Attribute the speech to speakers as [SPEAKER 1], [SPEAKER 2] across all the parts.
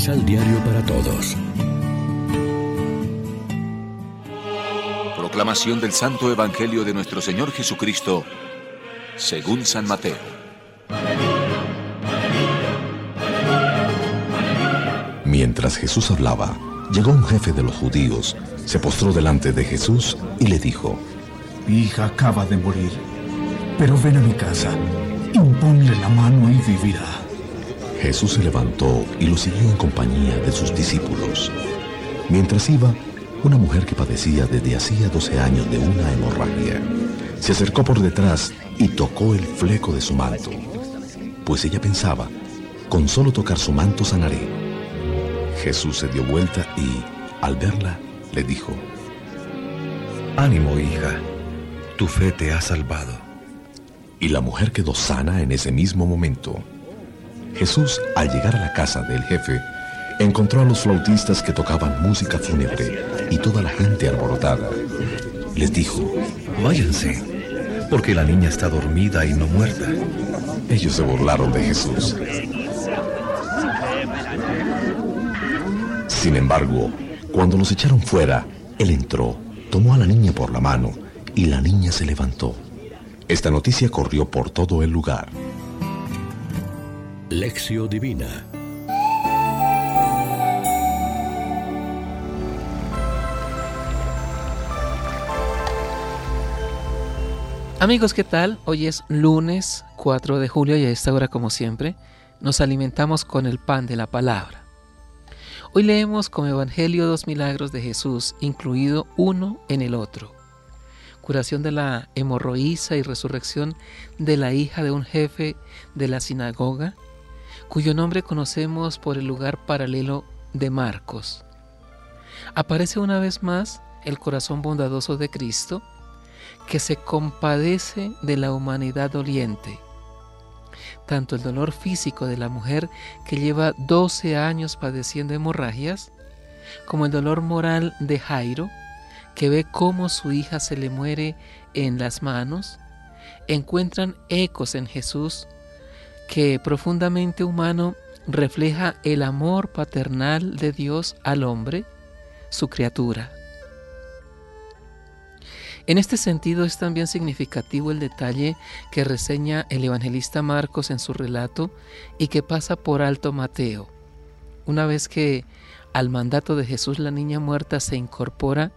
[SPEAKER 1] Misal Diario para Todos.
[SPEAKER 2] Proclamación del Santo Evangelio de nuestro Señor Jesucristo, según San Mateo.
[SPEAKER 3] Mientras Jesús hablaba, llegó un jefe de los judíos, se postró delante de Jesús y le dijo,
[SPEAKER 4] Mi hija acaba de morir, pero ven a mi casa, imponle la mano y vivirá.
[SPEAKER 3] Jesús se levantó y lo siguió en compañía de sus discípulos. Mientras iba, una mujer que padecía desde hacía 12 años de una hemorragia se acercó por detrás y tocó el fleco de su manto, pues ella pensaba, con solo tocar su manto sanaré. Jesús se dio vuelta y, al verla, le dijo,
[SPEAKER 5] Ánimo, hija, tu fe te ha salvado.
[SPEAKER 3] Y la mujer quedó sana en ese mismo momento. Jesús, al llegar a la casa del jefe, encontró a los flautistas que tocaban música fúnebre y toda la gente alborotada. Les dijo,
[SPEAKER 5] Váyanse, porque la niña está dormida y no muerta.
[SPEAKER 3] Ellos se burlaron de Jesús. Sin embargo, cuando los echaron fuera, él entró, tomó a la niña por la mano y la niña se levantó. Esta noticia corrió por todo el lugar.
[SPEAKER 1] Lección Divina
[SPEAKER 6] Amigos, ¿qué tal? Hoy es lunes 4 de julio y a esta hora, como siempre, nos alimentamos con el pan de la palabra. Hoy leemos como Evangelio dos milagros de Jesús, incluido uno en el otro. Curación de la hemorroísa y resurrección de la hija de un jefe de la sinagoga, cuyo nombre conocemos por el lugar paralelo de Marcos. Aparece una vez más el corazón bondadoso de Cristo, que se compadece de la humanidad doliente. Tanto el dolor físico de la mujer que lleva 12 años padeciendo hemorragias, como el dolor moral de Jairo, que ve cómo su hija se le muere en las manos, encuentran ecos en Jesús que profundamente humano refleja el amor paternal de Dios al hombre, su criatura. En este sentido es también significativo el detalle que reseña el evangelista Marcos en su relato y que pasa por alto Mateo. Una vez que al mandato de Jesús la niña muerta se incorpora,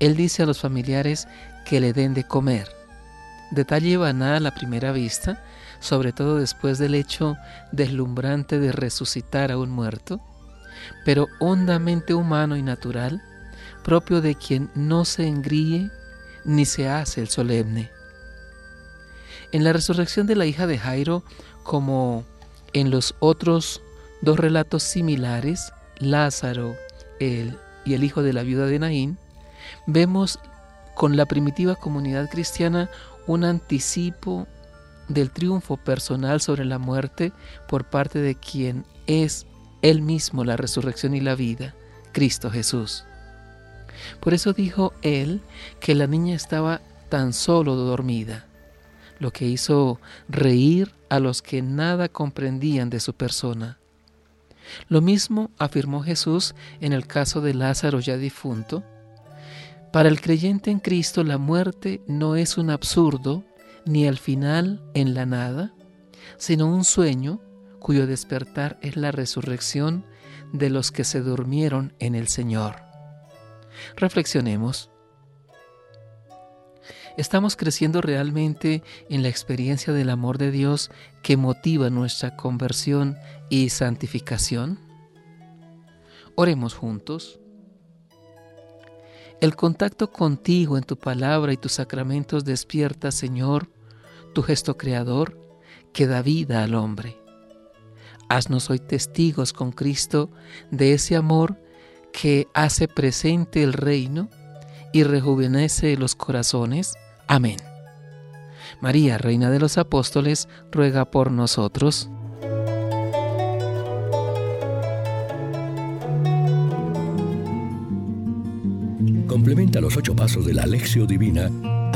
[SPEAKER 6] él dice a los familiares que le den de comer. Detalle banal a la primera vista, sobre todo después del hecho deslumbrante de resucitar a un muerto, pero hondamente humano y natural, propio de quien no se engríe ni se hace el solemne. En la resurrección de la hija de Jairo, como en los otros dos relatos similares, Lázaro el, y el hijo de la viuda de Naín, vemos con la primitiva comunidad cristiana un anticipo del triunfo personal sobre la muerte por parte de quien es Él mismo la resurrección y la vida, Cristo Jesús. Por eso dijo él que la niña estaba tan solo dormida, lo que hizo reír a los que nada comprendían de su persona. Lo mismo afirmó Jesús en el caso de Lázaro ya difunto. Para el creyente en Cristo la muerte no es un absurdo ni el final en la nada, sino un sueño cuyo despertar es la resurrección de los que se durmieron en el Señor. Reflexionemos. ¿Estamos creciendo realmente en la experiencia del amor de Dios que motiva nuestra conversión y santificación? Oremos juntos. El contacto contigo en tu palabra y tus sacramentos despierta, Señor, tu gesto creador que da vida al hombre. Haznos hoy testigos con Cristo de ese amor que hace presente el reino y rejuvenece los corazones. Amén. María, Reina de los Apóstoles, ruega por nosotros.
[SPEAKER 1] Complementa los ocho pasos de la Alexio Divina